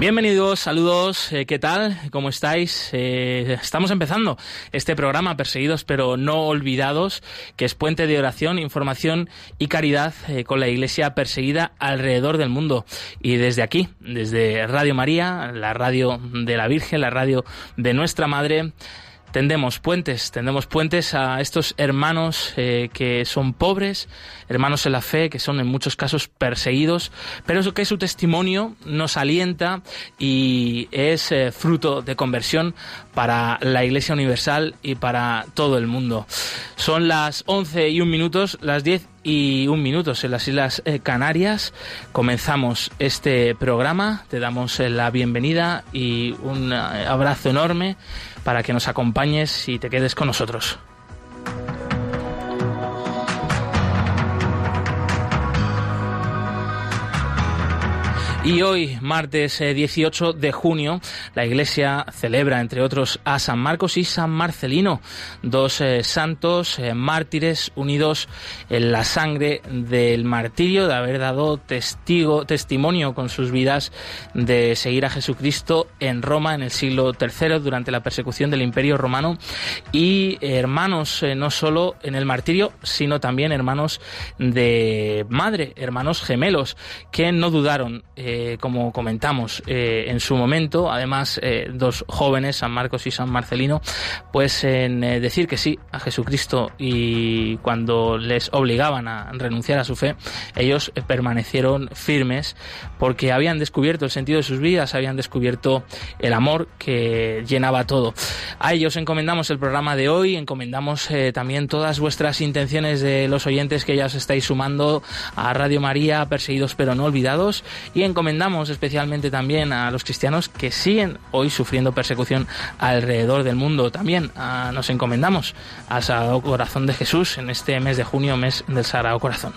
Bienvenidos, saludos, eh, ¿qué tal? ¿Cómo estáis? Eh, estamos empezando este programa Perseguidos pero no olvidados, que es puente de oración, información y caridad eh, con la Iglesia perseguida alrededor del mundo. Y desde aquí, desde Radio María, la radio de la Virgen, la radio de nuestra Madre, tendemos puentes, tendemos puentes a estos hermanos eh, que son pobres, hermanos en la fe, que son en muchos casos perseguidos, pero eso que su testimonio nos alienta y es eh, fruto de conversión para la Iglesia Universal y para todo el mundo. Son las 11 y un minutos, las 10 y un minutos en las Islas eh, Canarias. Comenzamos este programa, te damos la bienvenida y un abrazo enorme para que nos acompañes y te quedes con nosotros. Y hoy, martes 18 eh, de junio, la Iglesia celebra, entre otros, a San Marcos y San Marcelino, dos eh, santos eh, mártires unidos en la sangre del martirio, de haber dado testigo, testimonio con sus vidas de seguir a Jesucristo en Roma en el siglo III durante la persecución del Imperio Romano. Y hermanos no solo en el martirio, sino también hermanos de madre, hermanos gemelos, que no dudaron como comentamos eh, en su momento, además eh, dos jóvenes, San Marcos y San Marcelino, pues en decir que sí a Jesucristo y cuando les obligaban a renunciar a su fe, ellos permanecieron firmes porque habían descubierto el sentido de sus vidas, habían descubierto el amor que llenaba todo. A ellos encomendamos el programa de hoy, encomendamos también todas vuestras intenciones de los oyentes que ya os estáis sumando a Radio María, perseguidos pero no olvidados, y encomendamos encomendamos especialmente también a los cristianos que siguen hoy sufriendo persecución alrededor del mundo. También ah, nos encomendamos al Sagrado Corazón de Jesús en este mes de junio, mes del Sagrado Corazón.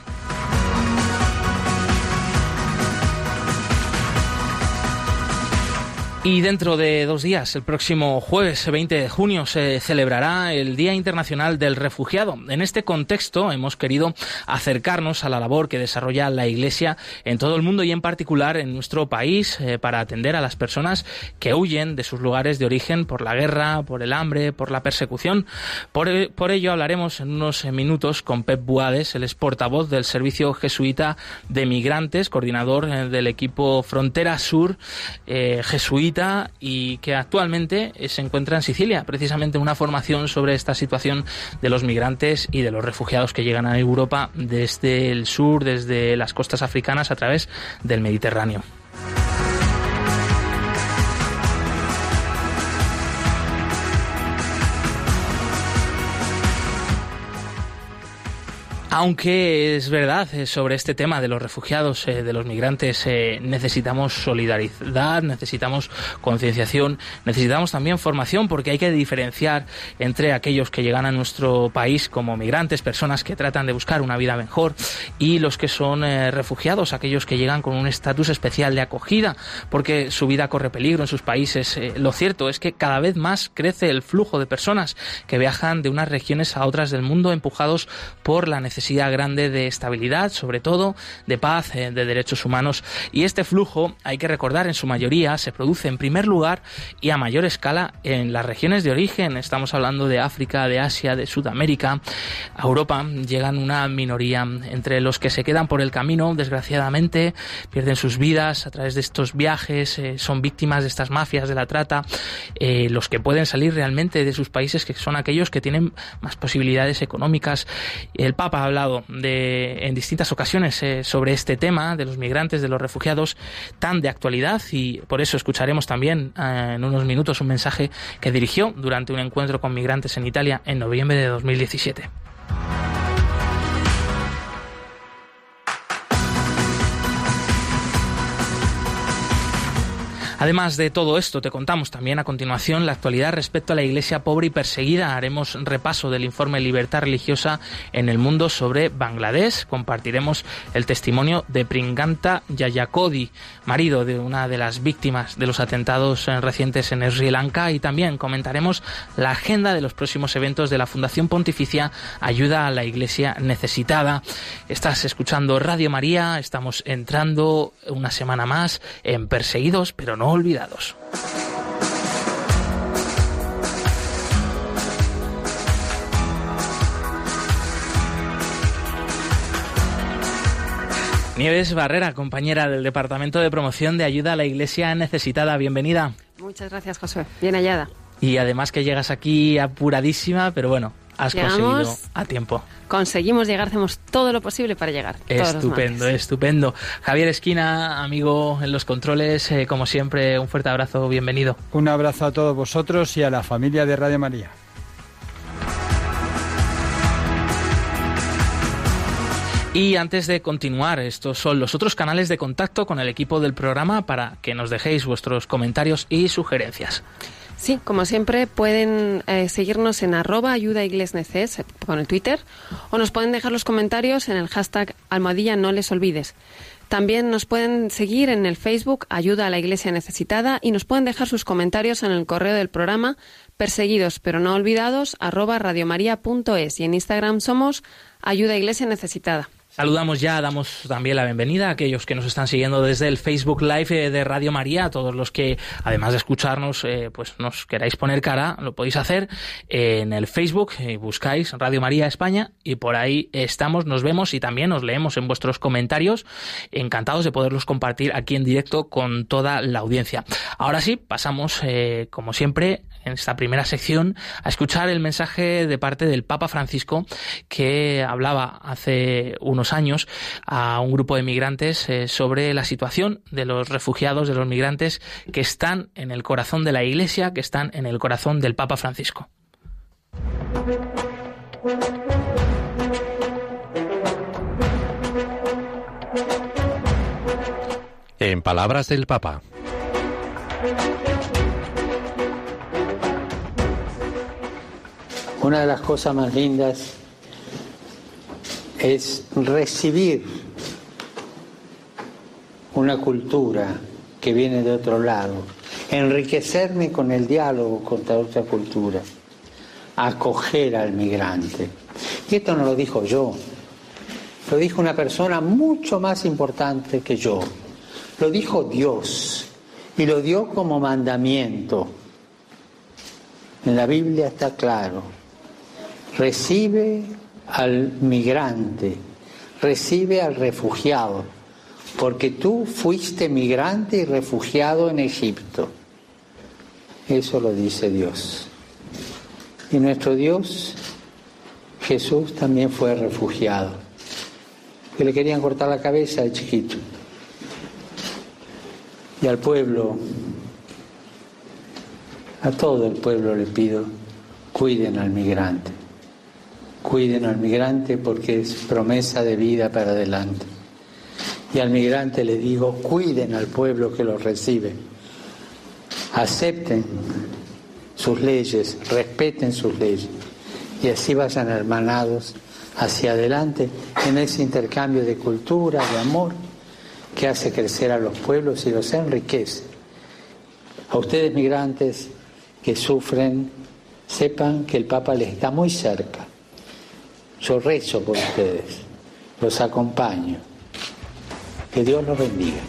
Y dentro de dos días, el próximo jueves 20 de junio, se celebrará el Día Internacional del Refugiado. En este contexto hemos querido acercarnos a la labor que desarrolla la Iglesia en todo el mundo y en particular en nuestro país eh, para atender a las personas que huyen de sus lugares de origen por la guerra, por el hambre, por la persecución. Por, eh, ello hablaremos en unos minutos con Pep Buades, el portavoz del Servicio Jesuita de Migrantes, coordinador eh, del equipo Frontera Sur Jesuita y que actualmente se encuentra en Sicilia, precisamente una formación sobre esta situación de los migrantes y de los refugiados que llegan a Europa desde el sur, desde las costas africanas a través del Mediterráneo. Aunque es verdad, eh, sobre este tema de los refugiados, eh, de los migrantes, eh, necesitamos solidaridad, necesitamos concienciación, necesitamos también formación, porque hay que diferenciar entre aquellos que llegan a nuestro país como migrantes, personas que tratan de buscar una vida mejor, y los que son refugiados, aquellos que llegan con un estatus especial de acogida, porque su vida corre peligro en sus países. lo cierto es que cada vez más crece el flujo de personas que viajan de unas regiones a otras del mundo empujados por la necesidad grande de estabilidad, sobre todo de paz, eh, de derechos humanos. Y este flujo, hay que recordar, en su mayoría se produce en primer lugar y a mayor escala en las regiones de origen. Estamos hablando de África, de Asia, de Sudamérica. A Europa llegan una minoría. Entre los que se quedan por el camino, desgraciadamente, pierden sus vidas a través de estos viajes, eh, son víctimas de estas mafias de la trata. Eh, los que pueden salir realmente de sus países, que son aquellos que tienen más posibilidades económicas. El Papa hablado de, en distintas ocasiones eh, sobre este tema de los migrantes, de los refugiados, tan de actualidad y por eso escucharemos también eh, en unos minutos un mensaje que dirigió durante un encuentro con migrantes en Italia en noviembre de 2017. Además de todo esto, te contamos también a continuación la actualidad respecto a la iglesia pobre y perseguida. Haremos repaso del informe Libertad Religiosa en el Mundo sobre Bangladesh. Compartiremos el testimonio de Pringanta Yayakodi, marido de una de las víctimas de los atentados recientes en Sri Lanka. Y también comentaremos la agenda de los próximos eventos de la Fundación Pontificia Ayuda a la Iglesia Necesitada. Estás escuchando Radio María. Estamos entrando una semana más en Perseguidos, pero no olvidados. Nieves Barrera, compañera del Departamento de Promoción de Ayuda a la Iglesia Necesitada. Bienvenida. Muchas gracias, José. Bien hallada. Y además que llegas aquí apuradísima, pero bueno, has conseguido a tiempo. Conseguimos llegar, hacemos todo lo posible para llegar. Estupendo, estupendo. Javier Esquina, amigo en los controles, eh, como siempre, un fuerte abrazo, bienvenido. Un abrazo a todos vosotros y a la familia de Radio María. Y antes de continuar, estos son los otros canales de contacto con el equipo del programa para que nos dejéis vuestros comentarios y sugerencias. Sí, como siempre pueden eh, seguirnos en arroba ayuda con el Twitter o nos pueden dejar los comentarios en el hashtag almohadilla no les olvides. También nos pueden seguir en el Facebook Ayuda a la Iglesia Necesitada y nos pueden dejar sus comentarios en el correo del programa perseguidos pero no olvidados arroba radiomaria.es y en Instagram somos Ayuda a Iglesia Necesitada. Saludamos ya, damos también la bienvenida a aquellos que nos están siguiendo desde el Facebook Live eh, de Radio María, a todos los que, además de escucharnos, eh, pues nos queráis poner cara, lo podéis hacer en el Facebook, eh, buscáis Radio María España y por ahí estamos, nos vemos y también nos leemos en vuestros comentarios, encantados de poderlos compartir aquí en directo con toda la audiencia. Ahora sí, pasamos, como siempre, en esta primera sección a escuchar el mensaje de parte del Papa Francisco que hablaba hace unos años a un grupo de migrantes eh, sobre la situación de los refugiados, de los migrantes que están en el corazón de la Iglesia, que están en el corazón del Papa Francisco. En palabras del Papa. Una de las cosas más lindas es recibir una cultura que viene de otro lado, enriquecerme con el diálogo contra otra cultura, acoger al migrante. Y esto no lo dijo yo, lo dijo una persona mucho más importante que yo, lo dijo Dios y lo dio como mandamiento. En la Biblia está claro, recibe al migrante, recibe al refugiado, porque tú fuiste migrante y refugiado en Egipto. Eso lo dice Dios. Y nuestro Dios, Jesús, también fue refugiado. Que le querían cortar la cabeza de chiquito. Y al pueblo, a todo el pueblo le pido, cuiden al migrante cuiden al migrante porque es promesa de vida para adelante. Y al migrante le digo, cuiden al pueblo que los recibe, acepten sus leyes, respeten sus leyes y así vayan hermanados hacia adelante en ese intercambio de cultura, de amor, que hace crecer a los pueblos y los enriquece. A ustedes migrantes que sufren, sepan que el Papa les está muy cerca yo rezo por ustedes, los acompaño. Que Dios los bendiga.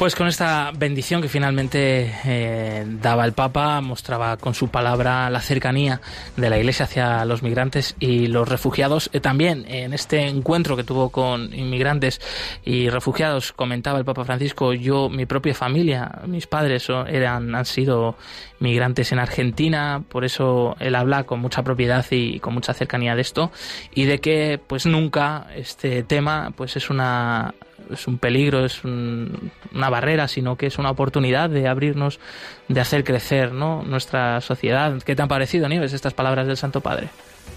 Pues con esta bendición que finalmente eh, daba el Papa, mostraba con su palabra la cercanía de la Iglesia hacia los migrantes y los refugiados. Eh, también en este encuentro que tuvo con inmigrantes y refugiados, comentaba el Papa Francisco, yo, mi propia familia, mis padres eran, han sido migrantes en Argentina, por eso él habla con mucha propiedad y con mucha cercanía de esto y de que pues nunca este tema pues es una es un peligro, es una barrera, sino que es una oportunidad de abrirnos, de hacer crecer ¿no? nuestra sociedad. ¿Qué te han parecido, Nieves, estas palabras del Santo Padre?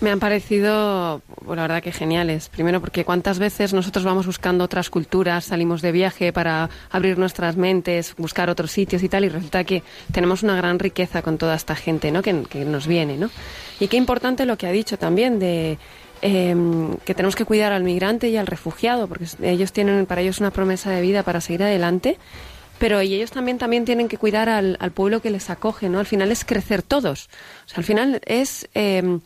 Me han parecido, pues, la verdad que geniales. Primero porque cuántas veces nosotros vamos buscando otras culturas, salimos de viaje para abrir nuestras mentes, buscar otros sitios y tal, y resulta que tenemos una gran riqueza con toda esta gente, ¿no? Que, nos viene, ¿no? Y qué importante lo que ha dicho también de em, que tenemos que cuidar al migrante y al refugiado, porque ellos tienen para ellos una promesa de vida para seguir adelante pero ellos también, también tienen que cuidar al, pueblo que les acoge, ¿no? Al final es crecer todos. Al final es em,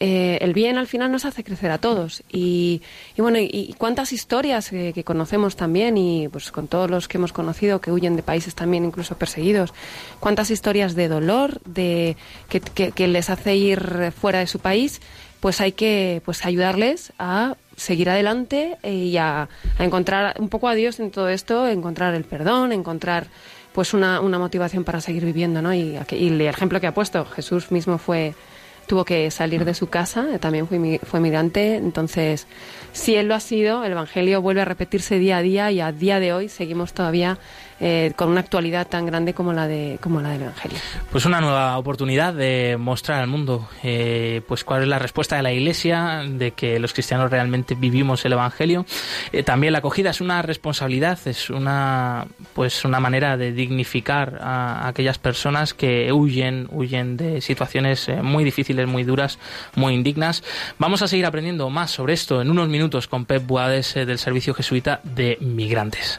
eh, el bien al final nos hace crecer a todos. Y, bueno, y, cuántas historias que conocemos también, y pues con todos los que hemos conocido que huyen de países también incluso perseguidos, cuántas historias de dolor, de que, les hace ir fuera de su país, pues hay que pues ayudarles a seguir adelante y a, encontrar un poco a Dios en todo esto, encontrar el perdón, encontrar pues una, una motivación para seguir viviendo, ¿no? Y, y el ejemplo que ha puesto, Jesús mismo fue tuvo que salir de su casa, también fue, fue migrante, entonces si él lo ha sido, el Evangelio vuelve a repetirse día a día y a día de hoy seguimos todavía eh, con una actualidad tan grande como la de como la del Evangelio. Pues una nueva oportunidad de mostrar al mundo eh, pues cuál es la respuesta de la Iglesia de que los cristianos realmente vivimos el Evangelio. Eh, también la acogida es una responsabilidad, es una pues una manera de dignificar a aquellas personas que huyen huyen de situaciones muy difíciles, muy duras, muy indignas. Vamos a seguir aprendiendo más sobre esto en unos minutos con Pep Buades del Servicio Jesuita de Migrantes.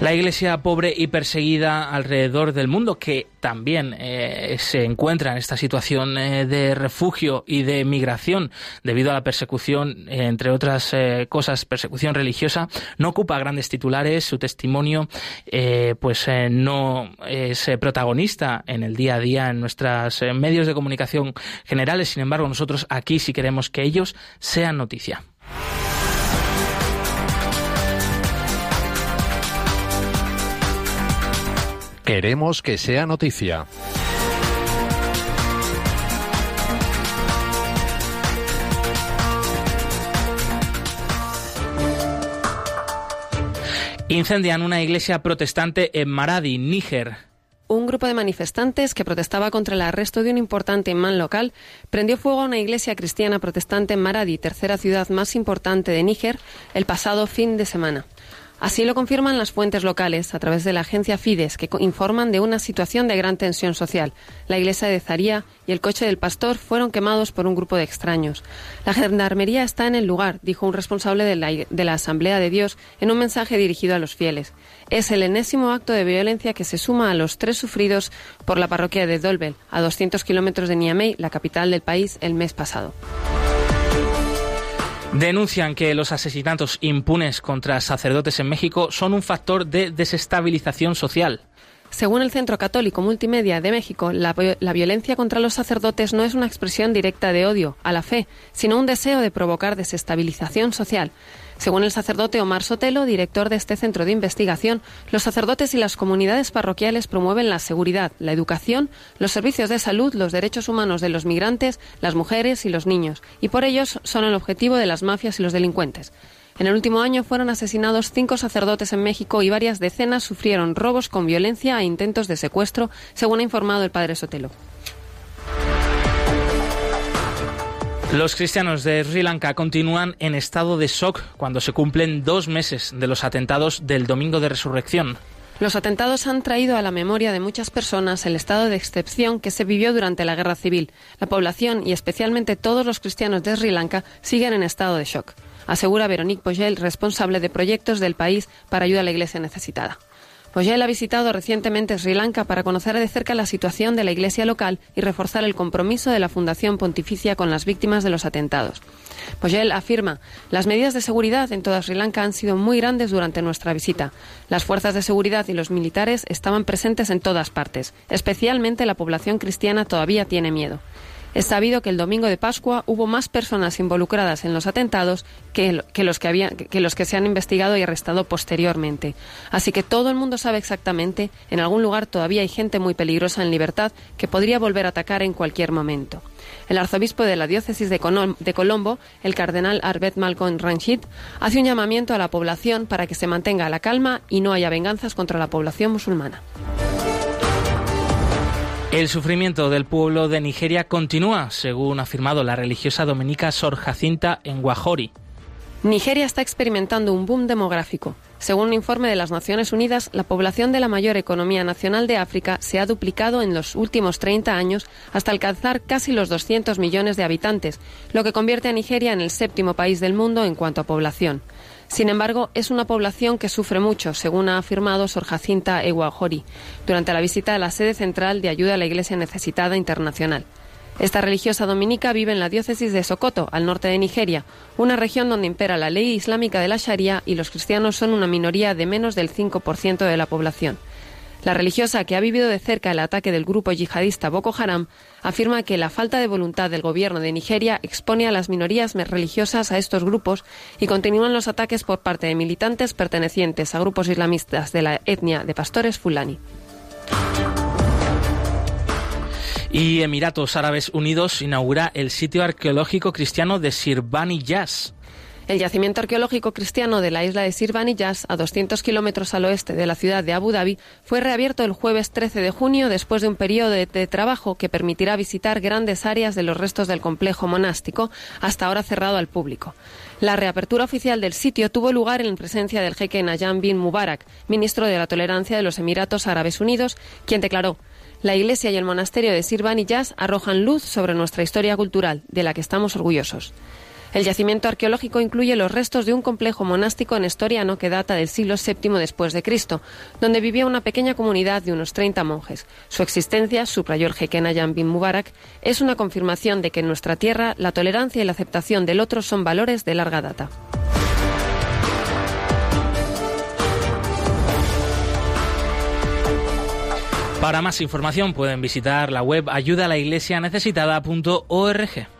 La iglesia pobre y perseguida alrededor del mundo, que también eh, se encuentra en esta situación eh, de refugio y de migración debido a la persecución, eh, entre otras cosas, persecución religiosa, no ocupa grandes titulares, su testimonio pues no es protagonista en el día a día en nuestros medios de comunicación generales, sin embargo nosotros aquí sí queremos que ellos sean noticia. Queremos que sea noticia. Incendian una iglesia protestante en Maradi, Níger. Un grupo de manifestantes que protestaba contra el arresto de un importante imán local prendió fuego a una iglesia cristiana protestante en Maradi, tercera ciudad más importante de Níger, el pasado fin de semana. Así lo confirman las fuentes locales a través de la agencia Fides, que informan de una situación de gran tensión social. La iglesia de Zaría y el coche del pastor fueron quemados por un grupo de extraños. La gendarmería está en el lugar, dijo un responsable de la, de la Asamblea de Dios en un mensaje dirigido a los fieles. Es el enésimo acto de violencia que se suma a los tres sufridos por la parroquia de Dolbel, a 200 kilómetros de Niamey, la capital del país, el mes pasado. Denuncian que los asesinatos impunes contra sacerdotes en México son un factor de desestabilización social. Según el Centro Católico Multimedia de México, la, violencia contra los sacerdotes no es una expresión directa de odio a la fe, sino un deseo de provocar desestabilización social. Según el sacerdote Omar Sotelo, director de este centro de investigación, los sacerdotes y las comunidades parroquiales promueven la seguridad, la educación, los servicios de salud, los derechos humanos de los migrantes, las mujeres y los niños, y por ellos son el objetivo de las mafias y los delincuentes. En el último año fueron asesinados cinco sacerdotes en México y varias decenas sufrieron robos con violencia e intentos de secuestro, según ha informado el padre Sotelo. Los cristianos de Sri Lanka continúan en estado de shock cuando se cumplen dos meses de los atentados del Domingo de Resurrección. Los atentados han traído a la memoria de muchas personas el estado de excepción que se vivió durante la guerra civil. La población y especialmente todos los cristianos de Sri Lanka siguen en estado de shock, asegura Veronique Pogel, responsable de proyectos del país para ayuda a la iglesia necesitada. Pues ha visitado recientemente Sri Lanka para conocer de cerca la situación de la iglesia local y reforzar el compromiso de la Fundación Pontificia con las víctimas de los atentados. Pues él afirma, las medidas de seguridad en toda Sri Lanka han sido muy grandes durante nuestra visita. Las fuerzas de seguridad y los militares estaban presentes en todas partes. Especialmente la población cristiana todavía tiene miedo. Es sabido que el domingo de Pascua hubo más personas involucradas en los atentados que, los que, se han investigado y arrestado posteriormente. Así que todo el mundo sabe exactamente, en algún lugar todavía hay gente muy peligrosa en libertad que podría volver a atacar en cualquier momento. El arzobispo de la diócesis de, Colombo, el cardenal Arbet Malcolm Ranjit, hace un llamamiento a la población para que se mantenga la calma y no haya venganzas contra la población musulmana. El sufrimiento del pueblo de Nigeria continúa, según ha afirmado la religiosa dominica Sor Jacinta en Guajori. Nigeria está experimentando un boom demográfico. Según un informe de las Naciones Unidas, la población de la mayor economía nacional de África se ha duplicado en los últimos 30 años hasta alcanzar casi los 200 millones de habitantes, lo que convierte a Nigeria en el séptimo país del mundo en cuanto a población. Sin embargo, es una población que sufre mucho, según ha afirmado Sor Jacinta Eguajori durante la visita a la sede central de ayuda a la Iglesia Necesitada Internacional. Esta religiosa dominica vive en la diócesis de Sokoto, al norte de Nigeria, una región donde impera la ley islámica de la Sharia y los cristianos son una minoría de menos del 5% de la población. La religiosa, que ha vivido de cerca el ataque del grupo yihadista Boko Haram, afirma que la falta de voluntad del gobierno de Nigeria expone a las minorías religiosas a estos grupos y continúan los ataques por parte de militantes pertenecientes a grupos islamistas de la etnia de pastores fulani. Y Emiratos Árabes Unidos inaugura el sitio arqueológico cristiano de Sirbani Yas. El yacimiento arqueológico cristiano de la isla de Sirbaniyas, a 200 kilómetros al oeste de la ciudad de Abu Dhabi, fue reabierto el jueves 13 de junio después de un periodo de, trabajo que permitirá visitar grandes áreas de los restos del complejo monástico, hasta ahora cerrado al público. La reapertura oficial del sitio tuvo lugar en presencia del jeque Nayam bin Mubarak, ministro de la Tolerancia de los Emiratos Árabes Unidos, quien declaró la iglesia y el monasterio de Sirbaniyas arrojan luz sobre nuestra historia cultural, de la que estamos orgullosos. El yacimiento arqueológico incluye los restos de un complejo monástico nestoriano que data del siglo VII después de Cristo, donde vivía una pequeña comunidad de unos 30 monjes. Su existencia, subrayó el jeque Nayam bin Mubarak, es una confirmación de que en nuestra tierra la tolerancia y la aceptación del otro son valores de larga data. Para más información pueden visitar la web ayudalaiglesianecesitada.org.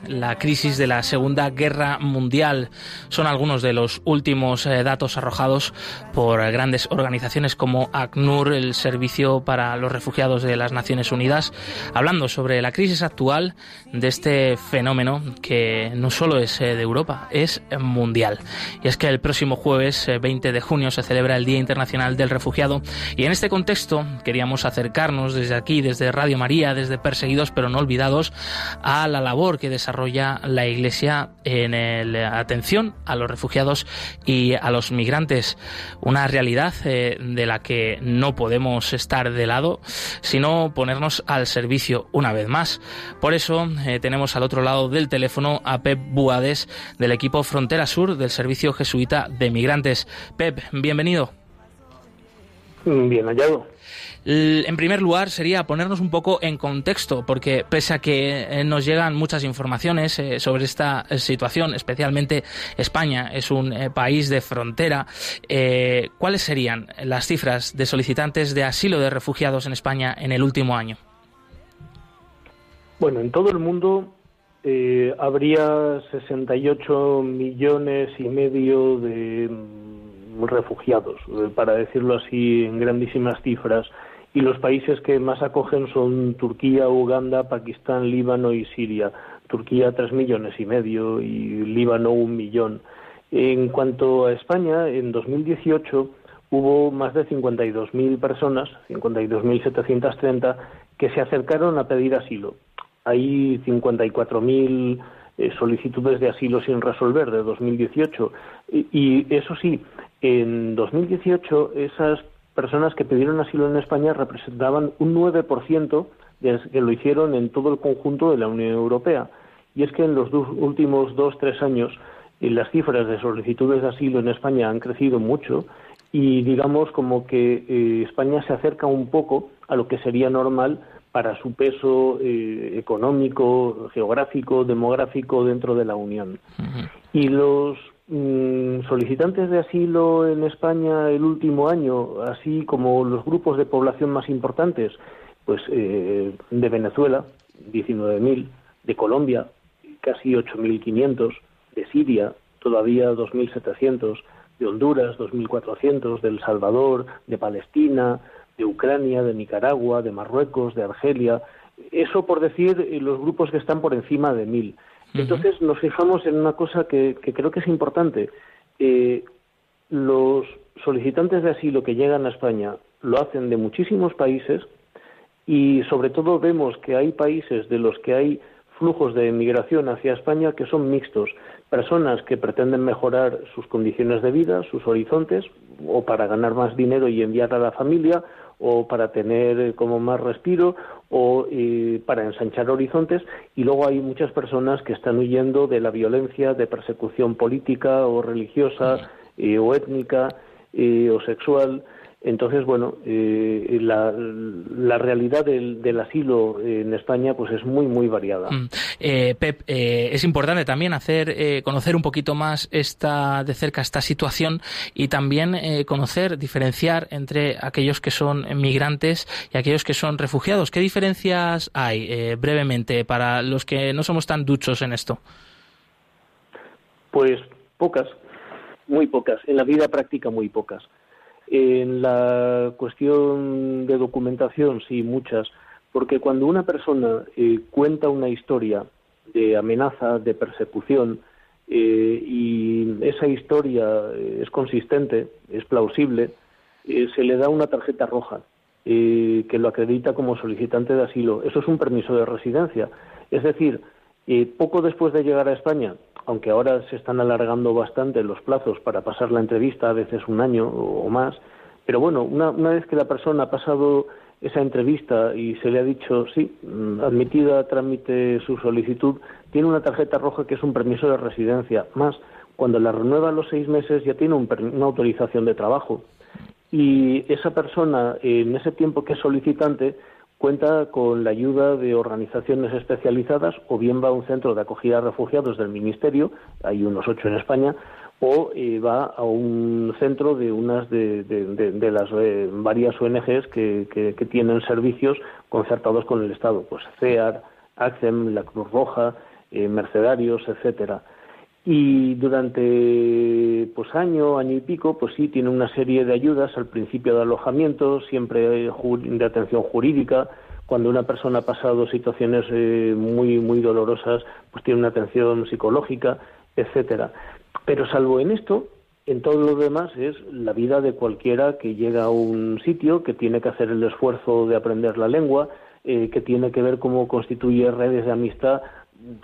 la crisis de la Segunda Guerra Mundial. Son algunos de los últimos eh, datos arrojados por grandes organizaciones como ACNUR, el Servicio para los Refugiados de las Naciones Unidas, hablando sobre la crisis actual de este fenómeno que no solo es eh, de Europa, es mundial. Y es que el próximo jueves 20 eh, de junio se celebra el Día Internacional del Refugiado y en este contexto queríamos acercarnos desde aquí, desde Radio María, desde Perseguidos pero no olvidados, a la labor que la Iglesia en la atención a los refugiados y a los migrantes. Una realidad eh, de la que no podemos estar de lado, sino ponernos al servicio una vez más. Por eso eh, tenemos al otro lado del teléfono a Pep Buades del equipo Frontera Sur del Servicio Jesuita de Migrantes. Pep, bienvenido. Bien hallado. En primer lugar, sería ponernos un poco en contexto, porque pese a que eh, nos llegan muchas informaciones eh, sobre esta eh, situación, especialmente España es un país de frontera, ¿cuáles serían las cifras de solicitantes de asilo de refugiados en España en el último año? Bueno, en todo el mundo habría 68 millones y medio de mm, refugiados, para decirlo así en grandísimas cifras y los países que más acogen son Turquía, Uganda, Pakistán, Líbano y Siria. Turquía tres millones y medio y Líbano un millón. En cuanto a España, en 2018 hubo más de 52.000 personas, 52.730, que se acercaron a pedir asilo. Hay 54.000 eh, solicitudes de asilo sin resolver de 2018. Y, y eso sí, en 2018 esas personas que pidieron asilo en España representaban un 9% de que lo hicieron en todo el conjunto de la Unión Europea. Y es que en los dos, últimos dos, tres años eh, las cifras de solicitudes de asilo en España han crecido mucho y digamos como que eh, España se acerca un poco a lo que sería normal para su peso eh, económico, geográfico, demográfico dentro de la Unión. Y los solicitantes de asilo en España el último año, así como los grupos de población más importantes, pues eh, de Venezuela, 19.000, de Colombia, casi 8.500, de Siria, todavía 2.700, de Honduras, 2.400, de El Salvador, de Palestina, de Ucrania, de Nicaragua, de Marruecos, de Argelia. Eso por decir eh, los grupos que están por encima de 1.000. Entonces nos fijamos en una cosa que, creo que es importante. Eh, los solicitantes de asilo que llegan a España lo hacen de muchísimos países y sobre todo vemos que hay países de los que hay flujos de migración hacia España que son mixtos. Personas que pretenden mejorar sus condiciones de vida, sus horizontes, o para ganar más dinero y enviar a la familia, o para tener eh, como más respiro, o eh, para ensanchar horizontes. Y luego hay muchas personas que están huyendo de la violencia, de persecución política o religiosa, eh, o étnica, o sexual. Entonces, bueno, eh, la, realidad del, asilo en España pues es muy, muy variada. Mm. Eh, Pep, eh, es importante también hacer conocer un poquito más esta de cerca esta situación y también conocer, diferenciar entre aquellos que son migrantes y aquellos que son refugiados. ¿Qué diferencias hay, brevemente, para los que no somos tan duchos en esto? Pues pocas, muy pocas. En la vida práctica, muy pocas. En la cuestión de documentación, sí, muchas, porque cuando una persona eh, cuenta una historia de amenaza, de persecución, eh, y esa historia eh, es consistente, es plausible, se le da una tarjeta roja que lo acredita como solicitante de asilo. Eso es un permiso de residencia. Es decir, poco después de llegar a España, aunque ahora se están alargando bastante los plazos para pasar la entrevista, a veces un año o más, pero bueno, una, vez que la persona ha pasado esa entrevista y se le ha dicho, sí, mm, admitida trámite su solicitud, tiene una tarjeta roja que es un permiso de residencia. Más, cuando la renueva a los seis meses ya tiene una autorización de trabajo. Y esa persona, en ese tiempo que es solicitante, cuenta con la ayuda de organizaciones especializadas o bien va a un centro de acogida a refugiados del Ministerio, hay unos ocho en España, o eh, va a un centro de unas de, las eh, varias ONGs que, tienen servicios concertados con el Estado, pues CEAR, ACCEM, la Cruz Roja, eh, Mercedarios, etcétera. Y durante pues año, año y pico, pues sí tiene una serie de ayudas al principio de alojamiento, siempre de atención jurídica. Cuando una persona ha pasado situaciones eh, muy muy dolorosas, pues tiene una atención psicológica, etcétera. Pero salvo en esto, en todo lo demás es la vida de cualquiera que llega a un sitio, que tiene que hacer el esfuerzo de aprender la lengua, eh, que tiene que ver cómo constituye redes de amistad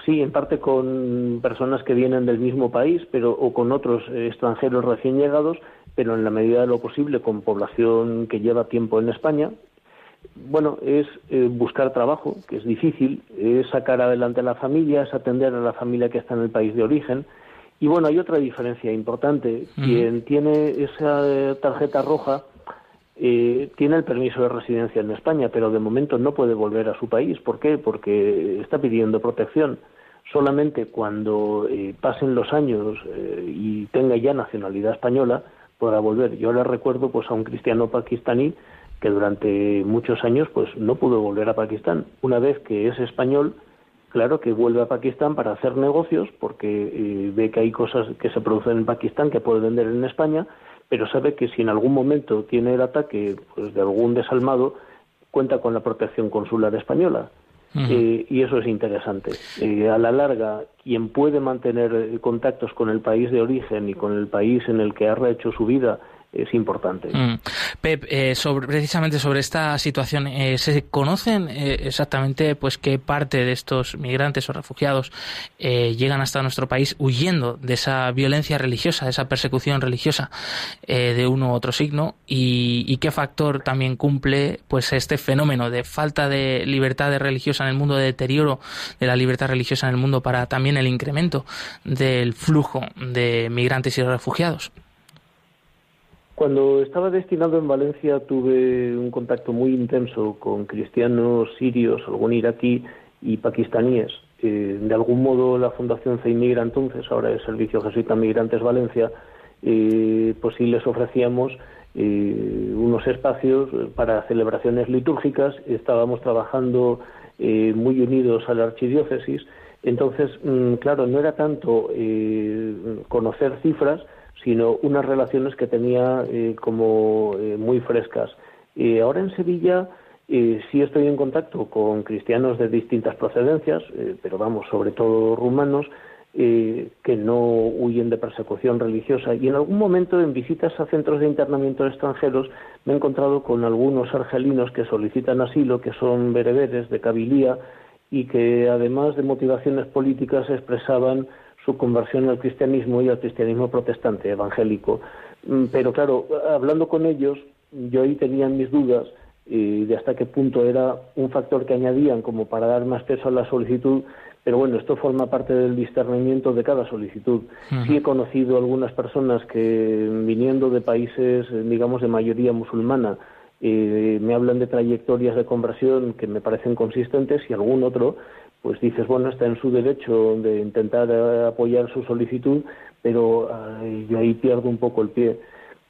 sí, en parte con personas que vienen del mismo país, pero o con otros eh, extranjeros recién llegados, pero en la medida de lo posible con población que lleva tiempo en España. Bueno, es eh, buscar trabajo, que es difícil, es sacar adelante a la familia, es atender a la familia que está en el país de origen. Y bueno, hay otra diferencia importante. Quien tiene esa tarjeta roja eh, tiene el permiso de residencia en España, pero de momento no puede volver a su país. ¿Por qué? Porque está pidiendo protección. Solamente cuando eh, pasen los años eh, y tenga ya nacionalidad española podrá volver. Yo le recuerdo pues a un cristiano pakistaní que durante muchos años pues no pudo volver a Pakistán. Una vez que es español, claro que vuelve a Pakistán para hacer negocios porque ve que hay cosas que se producen en Pakistán que puede vender en España pero sabe que si en algún momento tiene el ataque pues, de algún desalmado, cuenta con la protección consular española. y eso es interesante. a la larga, quien puede mantener contactos con el país de origen y con el país en el que ha rehecho su vida es importante. Mm. Pep, eh, precisamente sobre esta situación, eh, ¿se conocen eh, exactamente pues qué parte de estos migrantes o refugiados llegan hasta nuestro país huyendo de esa violencia religiosa, de esa persecución religiosa de uno u otro signo y, qué factor también cumple pues este fenómeno de falta de libertad religiosa en el mundo, de deterioro de la libertad religiosa en el mundo para también el incremento del flujo de migrantes y refugiados? Cuando estaba destinado en Valencia tuve un contacto muy intenso con cristianos sirios, algún iraquí y pakistaníes. Eh, de algún modo la Fundación CEIMIGRA entonces, ahora es Servicio Jesuita Migrantes Valencia, eh, pues sí les ofrecíamos eh, unos espacios para celebraciones litúrgicas. Estábamos trabajando muy unidos a la archidiócesis. Entonces, mm, claro, no era tanto conocer cifras, sino unas relaciones que tenía eh, como eh, muy frescas. y ahora en Sevilla eh, sí estoy en contacto con cristianos de distintas procedencias, pero vamos, sobre todo rumanos, que no huyen de persecución religiosa. Y en algún momento, en visitas a centros de internamiento extranjeros, me he encontrado con algunos argelinos que solicitan asilo, que son bereberes de Cabilia y que además de motivaciones políticas expresaban su conversión al cristianismo y al cristianismo protestante, evangélico. Mm, pero claro, hablando con ellos, yo ahí tenía mis dudas de hasta qué punto era un factor que añadían como para dar más peso a la solicitud, pero bueno, esto forma parte del discernimiento de cada solicitud. Sí he conocido algunas personas que viniendo de países, digamos, de mayoría musulmana, eh, me hablan de trayectorias de conversión que me parecen consistentes y algún otro pues dices, bueno, está en su derecho de intentar eh, apoyar su solicitud, pero yo ahí pierdo un poco el pie.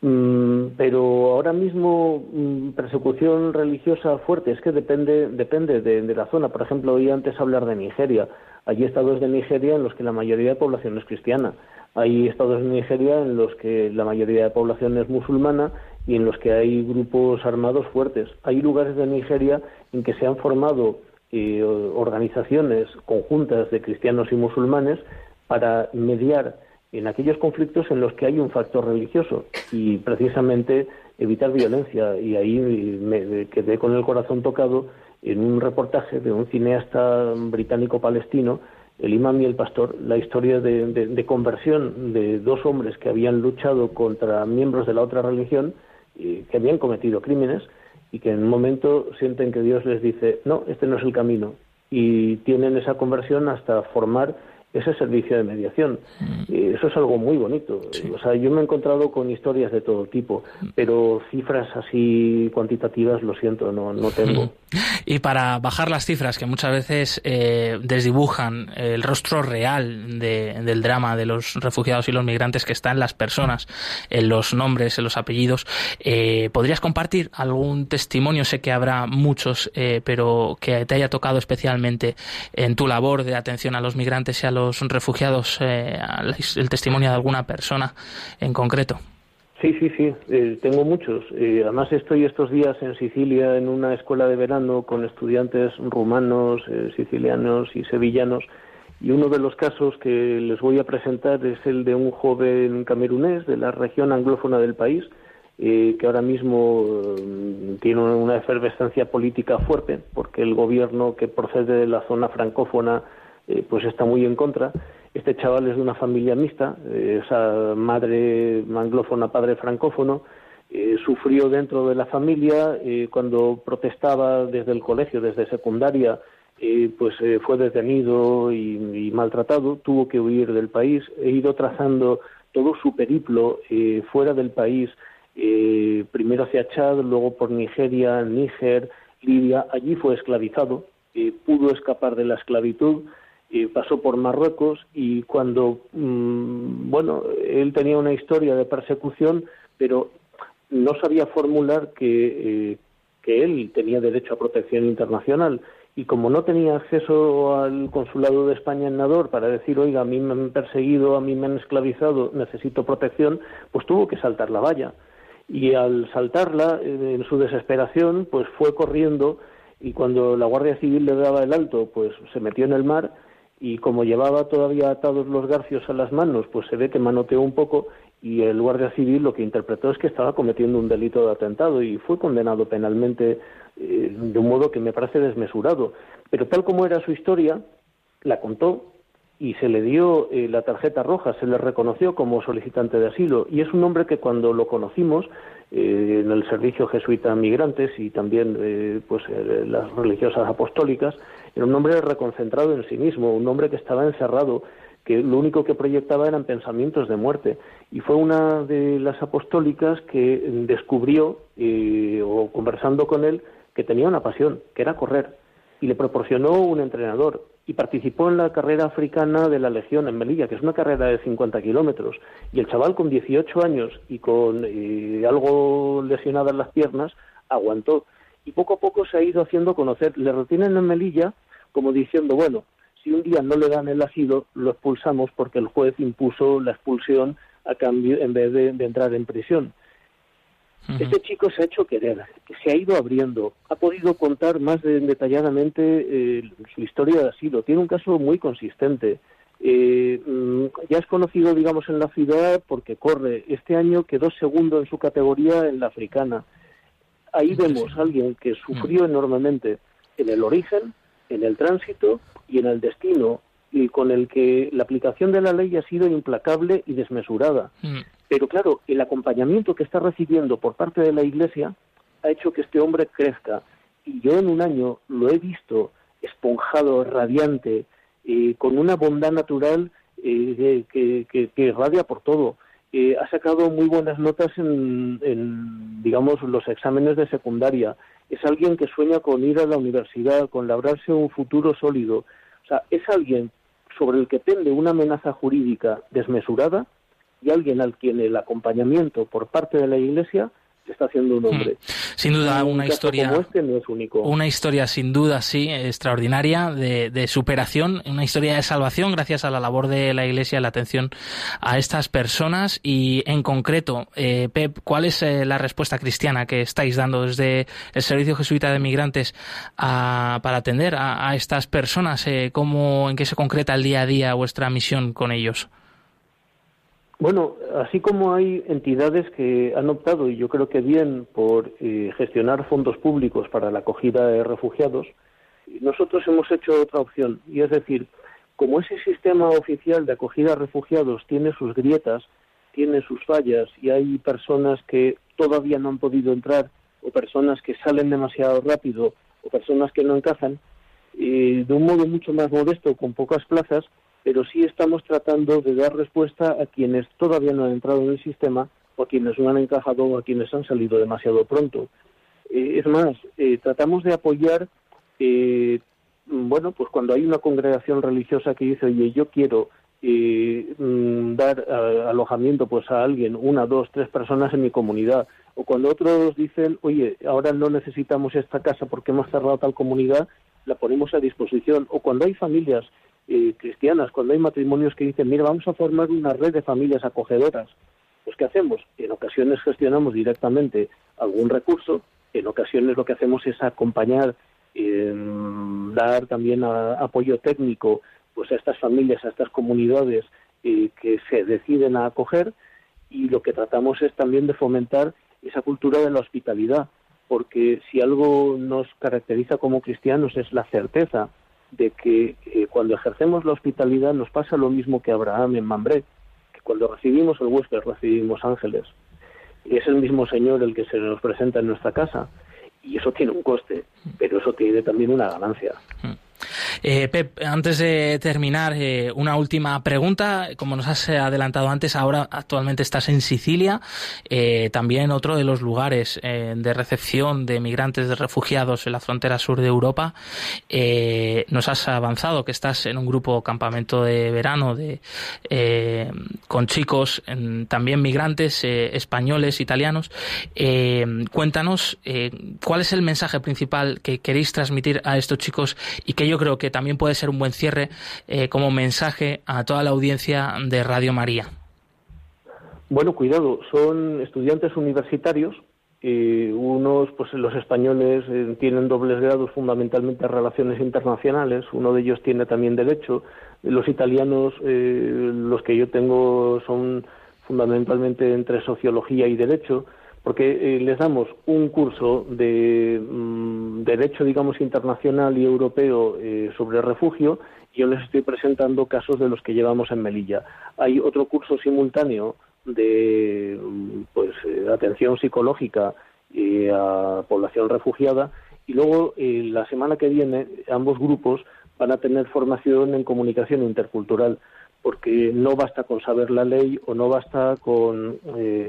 Mm, pero ahora mismo mm, persecución religiosa fuerte es que depende depende de, la zona. Por ejemplo, oí antes hablar de Nigeria. Hay estados de Nigeria en los que la mayoría de población es cristiana. Hay estados de Nigeria en los que la mayoría de población es musulmana y en los que hay grupos armados fuertes. Hay lugares de Nigeria en que se han formado y organizaciones conjuntas de cristianos y musulmanes para mediar en aquellos conflictos en los que hay un factor religioso y precisamente evitar violencia. Y ahí me quedé con el corazón tocado en un reportaje de un cineasta británico-palestino, el imam y el pastor, la historia de, conversión de dos hombres que habían luchado contra miembros de la otra religión, y que habían cometido crímenes, y que en un momento sienten que Dios les dice, no, este no es el camino, y tienen esa conversión hasta formar ese servicio de mediación. Mm. Y eso es algo muy bonito. O sea, yo me he encontrado con historias de todo tipo, pero cifras así cuantitativas, lo siento, no, no tengo. Y para bajar las cifras que muchas veces eh, desdibujan el rostro real del drama de los refugiados y los migrantes que está en las personas, en los nombres, en los apellidos, eh, ¿podrías compartir algún testimonio? Sé que habrá muchos, eh, pero que te haya tocado especialmente en tu labor de atención a los migrantes y a los refugiados, el testimonio de alguna persona en concreto. Sí, sí, sí, eh, tengo muchos. Eh, además estoy estos días en Sicilia en una escuela de verano con estudiantes rumanos, eh, sicilianos y sevillanos y uno de los casos que les voy a presentar es el de un joven camerunés de la región anglófona del país que ahora mismo tiene una efervescencia política fuerte porque el gobierno que procede de la zona francófona pues está muy en contra. Este chaval es de una familia mixta, esa madre anglófona, padre francófono, eh, sufrió dentro de la familia eh, cuando protestaba desde el colegio, desde secundaria, eh, pues fue detenido y, maltratado, tuvo que huir del país, he ido trazando todo su periplo fuera del país, primero hacia Chad, luego por Nigeria, Níger, Libia, allí fue esclavizado, pudo escapar de la esclavitud, pasó por Marruecos y cuando, mm, bueno, él tenía una historia de persecución, pero no sabía formular que, eh, que él tenía derecho a protección internacional. Y como no tenía acceso al consulado de España en Nador para decir, oiga, a mí me han perseguido, a mí me han esclavizado, necesito protección, pues tuvo que saltar la valla. Y al saltarla, eh, en su desesperación, pues fue corriendo y cuando la Guardia Civil le daba el alto, pues se metió en el mar y como llevaba todavía atados los garfios a las manos, pues se ve que manoteó un poco y el Guardia Civil lo que interpretó es que estaba cometiendo un delito de atentado y fue condenado penalmente eh, de un modo que me parece desmesurado. Pero tal como era su historia, la contó y se le dio eh, la tarjeta roja, se le reconoció como solicitante de asilo. Y es un hombre que cuando lo conocimos eh, en el servicio jesuita migrantes y también eh, pues las religiosas apostólicas era un hombre reconcentrado en sí mismo, un hombre que estaba encerrado, que lo único que proyectaba eran pensamientos de muerte. Y fue una de las apostólicas que descubrió o conversando con él que tenía una pasión, que era correr. Y le proporcionó un entrenador y participó en la carrera africana de la Legión en Melilla, que es una carrera de 50 kilómetros. Y el chaval con 18 años y con eh, algo lesionadas las piernas, aguantó. Y poco a poco se ha ido haciendo conocer. Le retienen en Melilla como diciendo, bueno, si un día no le dan el asilo, lo expulsamos porque el juez impuso la expulsión a cambio en vez de entrar en prisión. Este chico se ha hecho querer, se ha ido abriendo, ha podido contar más detalladamente eh, su historia de asilo. Tiene un caso muy consistente. Eh, mm, ya es conocido, digamos, en la ciudad porque corre. Este año quedó segundo en su categoría en la africana. Ahí vemos a alguien que sufrió enormemente en el origen, en el tránsito y en el destino, y con el que la aplicación de la ley ha sido implacable y desmesurada. Pero claro, el acompañamiento que está recibiendo por parte de la Iglesia ha hecho que este hombre crezca. Y yo en un año lo he visto esponjado, radiante, eh, con una bondad natural eh, que, que, irradia por todo. Eh, ha sacado muy buenas notas en, en, digamos, los exámenes de secundaria. Es alguien que sueña con ir a la universidad, con labrarse un futuro sólido. O sea, es alguien sobre el que pende una amenaza jurídica desmesurada y alguien al quien el acompañamiento por parte de la Iglesia está haciendo un hombre. Hmm. Sin duda, una historia. Este no es único. Una historia, sin duda, sí, extraordinaria de, superación, una historia de salvación gracias a la labor de la Iglesia, la atención a estas personas. Y en concreto, eh, Pep, ¿cuál es eh, la respuesta cristiana que estáis dando desde el Servicio Jesuita de Migrantes para atender a, estas personas? Eh, ¿cómo, ¿En qué se concreta el día a día vuestra misión con ellos? Bueno, así como hay entidades que han optado, y yo creo que bien, por eh, gestionar fondos públicos para la acogida de refugiados, nosotros hemos hecho otra opción, y es decir, como ese sistema oficial de acogida a refugiados tiene sus grietas, tiene sus fallas, y hay personas que todavía no han podido entrar, o personas que salen demasiado rápido, o personas que no encajan, eh, de un modo mucho más modesto, con pocas plazas, pero sí estamos tratando de dar respuesta a quienes todavía no han entrado en el sistema o a quienes no han encajado o a quienes han salido demasiado pronto. Eh, es más, eh, tratamos de apoyar, eh, bueno, pues cuando hay una congregación religiosa que dice, oye, yo quiero mm, dar alojamiento pues a alguien, una, dos, tres personas en mi comunidad, o cuando otros dicen, oye, ahora no necesitamos esta casa porque hemos cerrado tal comunidad, la ponemos a disposición, o cuando hay familias eh, cristianas, cuando hay matrimonios que dicen, mira, vamos a formar una red de familias acogedoras, pues ¿qué hacemos? En ocasiones gestionamos directamente algún recurso, en ocasiones lo que hacemos es acompañar, dar también apoyo técnico pues a estas familias, a estas comunidades eh, que se deciden a acoger y lo que tratamos es también de fomentar esa cultura de la hospitalidad, porque si algo nos caracteriza como cristianos es la certeza de que eh, cuando ejercemos la hospitalidad nos pasa lo mismo que Abraham en Mambré, que cuando recibimos el huésped recibimos ángeles. Y es el mismo Señor el que se nos presenta en nuestra casa. Y eso tiene un coste, pero eso tiene también una ganancia. Mm. Eh, Pep, antes de terminar, eh, una última pregunta. Como nos has adelantado antes, ahora actualmente estás en Sicilia, eh, también otro de los lugares de recepción de migrantes, de refugiados en la frontera sur de Europa. nos has avanzado que estás en un grupo campamento de verano de, con chicos, también migrantes españoles, italianos. cuéntanos cuál es el mensaje principal que queréis transmitir a estos chicos y yo creo que también puede ser un buen cierre eh, como mensaje a toda la audiencia de Radio María. Bueno, cuidado, son estudiantes universitarios unos, pues los españoles eh, tienen dobles grados fundamentalmente relaciones internacionales, uno de ellos tiene también derecho, los italianos, eh, los que yo tengo son fundamentalmente entre sociología y derecho, porque les damos un curso de mm, derecho, digamos, internacional y europeo sobre refugio y yo les estoy presentando casos de los que llevamos en Melilla. Hay otro curso simultáneo de pues eh, atención psicológica eh, a población refugiada y luego eh, la semana que viene ambos grupos van a tener formación en comunicación intercultural porque no basta con saber la ley o no basta con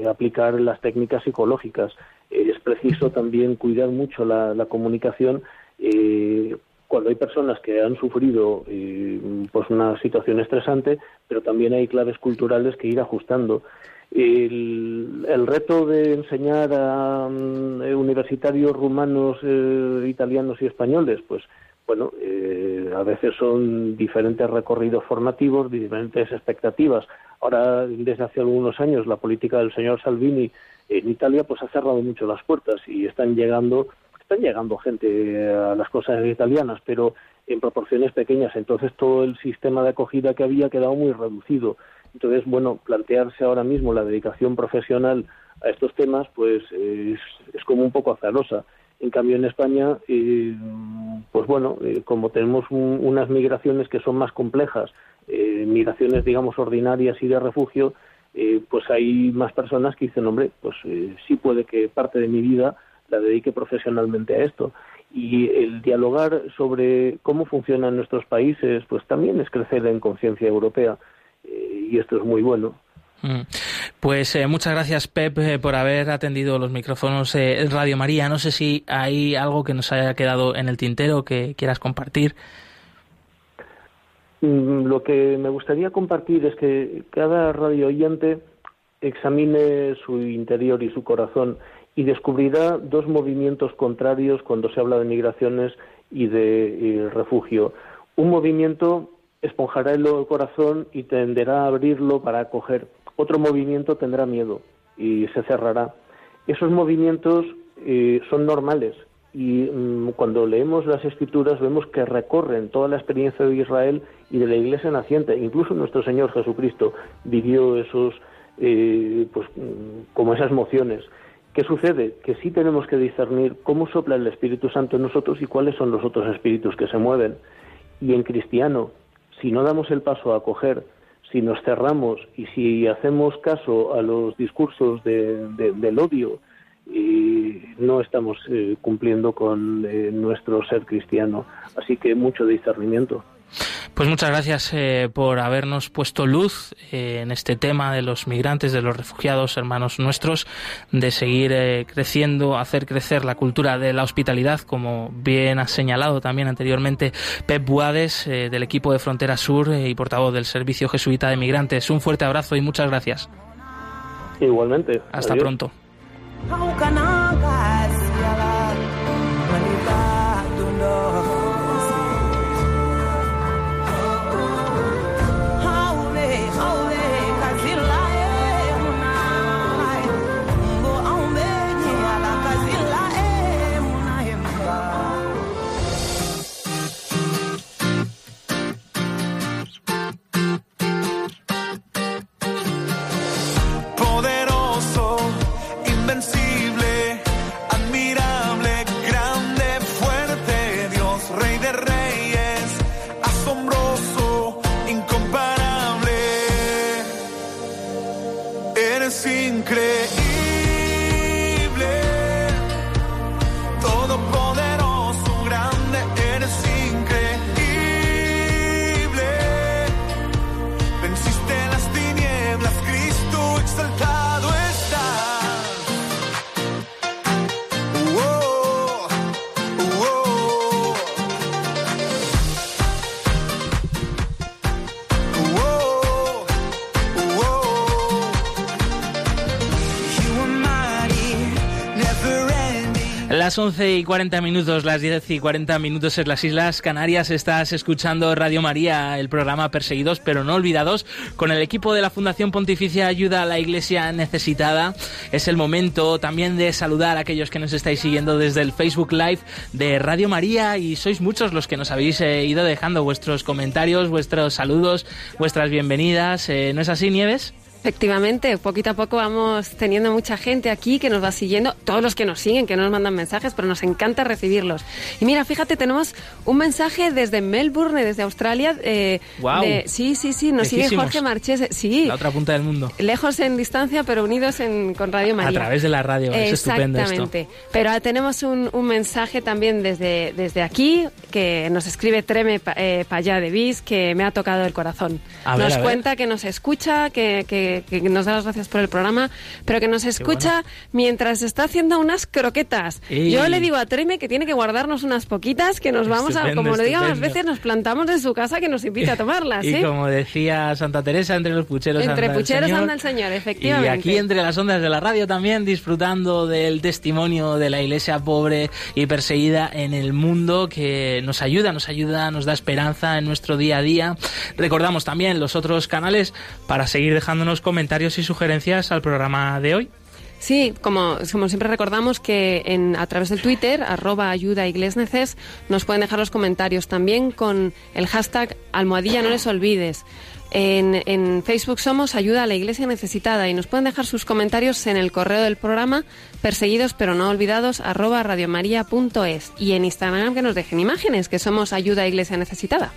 aplicar las técnicas psicológicas es preciso también cuidar mucho la, comunicación cuando hay personas que han sufrido eh, pues una situación estresante, pero también hay claves culturales que ir ajustando. El, reto de enseñar a mm, universitarios rumanos, eh, italianos y españoles, pues bueno, eh, a veces son diferentes recorridos formativos, diferentes expectativas. Ahora, desde hace algunos años, la política del señor Salvini en Italia pues ha cerrado mucho las puertas y están llegando están llegando gente a las cosas italianas, pero en proporciones pequeñas. Entonces todo el sistema de acogida que había quedado muy reducido. Entonces, bueno, plantearse ahora mismo la dedicación profesional a estos temas, pues es, como un poco azarosa. En cambio, en España, eh, pues bueno, eh, como tenemos unas migraciones que son más complejas, eh, migraciones, digamos, ordinarias y de refugio, pues hay más personas que dicen, hombre, pues sí puede que parte de mi vida la dedique profesionalmente a esto. Y el dialogar sobre cómo funcionan nuestros países, pues también es crecer en conciencia europea. Eh, y esto es muy bueno. Mm. Pues eh, muchas gracias, Pep, eh, por haber atendido los micrófonos de Radio María. No sé si hay algo que nos haya quedado en el tintero que quieras compartir. Mm, lo que me gustaría compartir es que cada radio oyente examine su interior y su corazón y descubrirá dos movimientos contrarios cuando se habla de migraciones y de refugio. Un movimiento esponjará el corazón y tenderá a abrirlo para acoger. Otro movimiento tendrá miedo y se cerrará. Esos movimientos eh, son normales y mm, cuando leemos las escrituras vemos que recorren toda la experiencia de Israel y de la iglesia naciente. Incluso nuestro Señor Jesucristo vivió esos, eh, pues, mm, como esas mociones. ¿Qué sucede? Que sí tenemos que discernir cómo sopla el Espíritu Santo en nosotros y cuáles son los otros espíritus que se mueven. Y en cristiano, si no damos el paso a acoger, si nos cerramos y si hacemos caso a los discursos del odio, y no estamos eh, cumpliendo con eh, nuestro ser cristiano. Así que mucho discernimiento. Pues muchas gracias eh, por habernos puesto luz eh, en este tema de los migrantes, de los refugiados, hermanos nuestros, de seguir eh, creciendo, hacer crecer la cultura de la hospitalidad, como bien ha señalado también anteriormente Pep Buades, del equipo de Frontera Sur y portavoz del Servicio Jesuita de Migrantes. Un fuerte abrazo y muchas gracias. Igualmente. Hasta pronto. Las 11 y 40 minutos, las 10 y 40 minutos en las Islas Canarias, estás escuchando Radio María, el programa Perseguidos pero no olvidados, con el equipo de la Fundación Pontificia Ayuda a la Iglesia Necesitada. Es el momento también de saludar a aquellos que nos estáis siguiendo desde el Facebook Live de Radio María y sois muchos los que nos habéis eh, ido dejando vuestros comentarios, vuestros saludos, vuestras bienvenidas. Eh, ¿No es así, Nieves? Efectivamente, poquito a poco vamos teniendo mucha gente aquí que nos va siguiendo, todos los que nos siguen, que nos mandan mensajes, pero nos encanta recibirlos. Y mira, fíjate, tenemos un mensaje desde Melbourne, desde Australia. Eh, sí, sí, sí, nos sigue Jorge Marchés. Sí. La otra punta del mundo. Lejos en distancia, pero unidos en, con Radio María. A través de la radio, es estupendo Exactamente. Pero tenemos un, mensaje también desde, desde aquí, que nos escribe Treme eh, Payá de Bis, que me ha tocado el corazón. nos cuenta que nos escucha, que que, nos da las gracias por el programa, pero que nos escucha mientras está haciendo unas croquetas. Yo le digo a Treme que tiene que guardarnos unas poquitas, que nos vamos a, como lo digo más veces, nos plantamos en su casa que nos invita a tomarlas. y ¿eh? como decía Santa Teresa, entre los pucheros entre pucheros anda el Señor, efectivamente. Y aquí entre las ondas de la radio también disfrutando del testimonio de la iglesia pobre y perseguida en el mundo que nos ayuda, nos ayuda, nos da esperanza en nuestro día a día. Recordamos también los otros canales para seguir dejándonos comentarios y sugerencias al programa de hoy. Sí, como, como siempre recordamos que en, a través del Twitter, arroba ayuda iglesneces, nos pueden dejar los comentarios también con el hashtag almohadilla no les olvides. En, en, Facebook somos Ayuda a la Iglesia Necesitada y nos pueden dejar sus comentarios en el correo del programa perseguidos pero no olvidados arroba radiomaria.es y en Instagram que nos dejen imágenes que somos Ayuda a Iglesia Necesitada.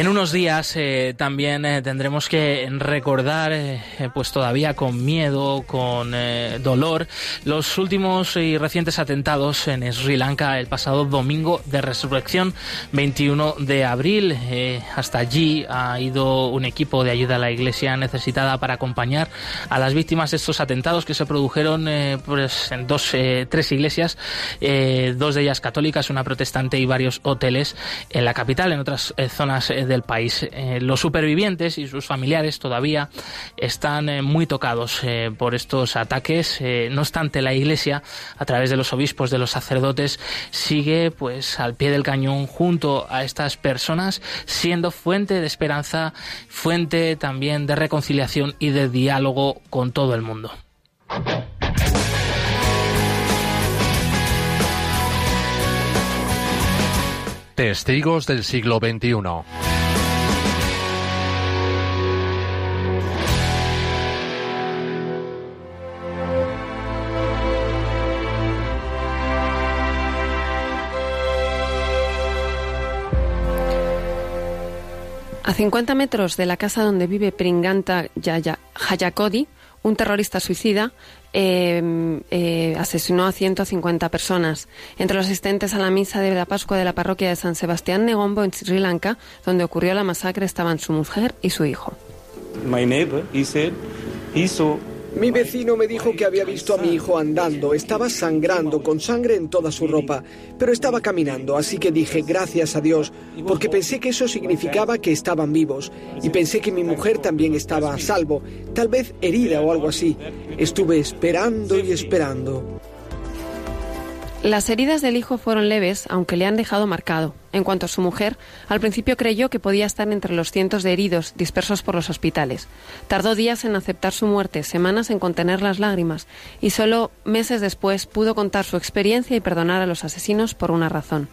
En unos días eh, también eh, tendremos que recordar, eh, pues todavía con miedo, con dolor, los últimos y recientes atentados en Sri Lanka el pasado domingo de resurrección 21 de abril. hasta allí ha ido un equipo de ayuda a la Iglesia necesitada para acompañar a las víctimas de estos atentados que se produjeron pues en dos, tres iglesias, dos de ellas católicas, una protestante y varios hoteles en la capital, en otras zonas del país. Eh, los supervivientes y sus familiares todavía están eh, muy tocados eh, por estos ataques. no obstante, la Iglesia, a través de los obispos, de los sacerdotes, sigue pues al pie del cañón junto a estas personas, siendo fuente de esperanza, fuente también de reconciliación y de diálogo con todo el mundo. Testigos del siglo XXI. A 50 metros de la casa donde vive Pringanta Hayakodi, un terrorista suicida, em, eh, asesinó a 150 personas. Entre los asistentes a la misa de la Pascua de la parroquia de San Sebastián Negombo en Sri Lanka, donde ocurrió la masacre, estaban su mujer y su hijo. My neighbor, he said, mi vecino me dijo que había visto a mi hijo andando, estaba sangrando, con sangre en toda su ropa, pero estaba caminando, así que dije gracias a Dios, porque pensé que eso significaba que estaban vivos, y pensé que mi mujer también estaba a salvo, tal vez herida o algo así. Estuve esperando y esperando. Las heridas del hijo fueron leves, aunque le han dejado marcado. En cuanto a su mujer, al principio creyó que podía estar entre los cientos de heridos dispersos por los hospitales. Tardó días en aceptar su muerte, semanas en contener las lágrimas, y solo meses después pudo contar su experiencia y perdonar a los asesinos por una razón.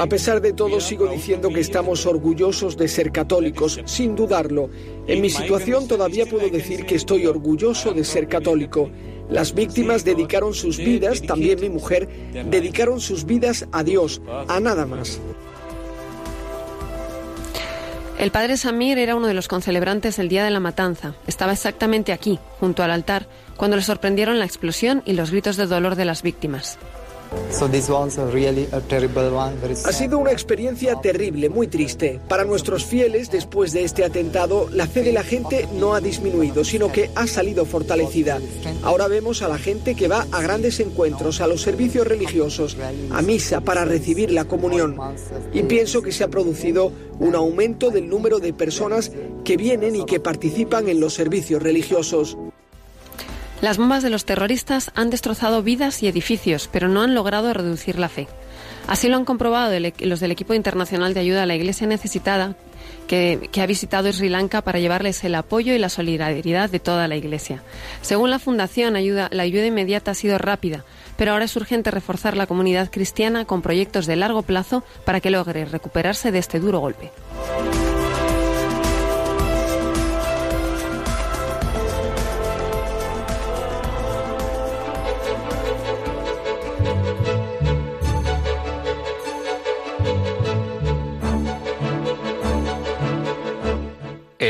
A pesar de todo, sigo diciendo que estamos orgullosos de ser católicos, sin dudarlo. En mi situación todavía puedo decir que estoy orgulloso de ser católico. Las víctimas dedicaron sus vidas, también mi mujer, dedicaron sus vidas a Dios, a nada más. El padre Samir era uno de los concelebrantes del día de la matanza. Estaba exactamente aquí, junto al altar, cuando le sorprendieron la explosión y los gritos de dolor de las víctimas. Ha sido una experiencia terrible, muy triste. Para nuestros fieles, después de este atentado, la fe de la gente no ha disminuido, sino que ha salido fortalecida. Ahora vemos a la gente que va a grandes encuentros, a los servicios religiosos, a misa para recibir la comunión. Y pienso que se ha producido un aumento del número de personas que vienen y que participan en los servicios religiosos. Las bombas de los terroristas han destrozado vidas y edificios, pero no han logrado reducir la fe. Así lo han comprobado los del equipo internacional de ayuda a la Iglesia necesitada, que, ha visitado Sri Lanka para llevarles el apoyo y la solidaridad de toda la Iglesia. Según la Fundación, ayuda, la ayuda inmediata ha sido rápida, pero ahora es urgente reforzar la comunidad cristiana con proyectos de largo plazo para que logre recuperarse de este duro golpe.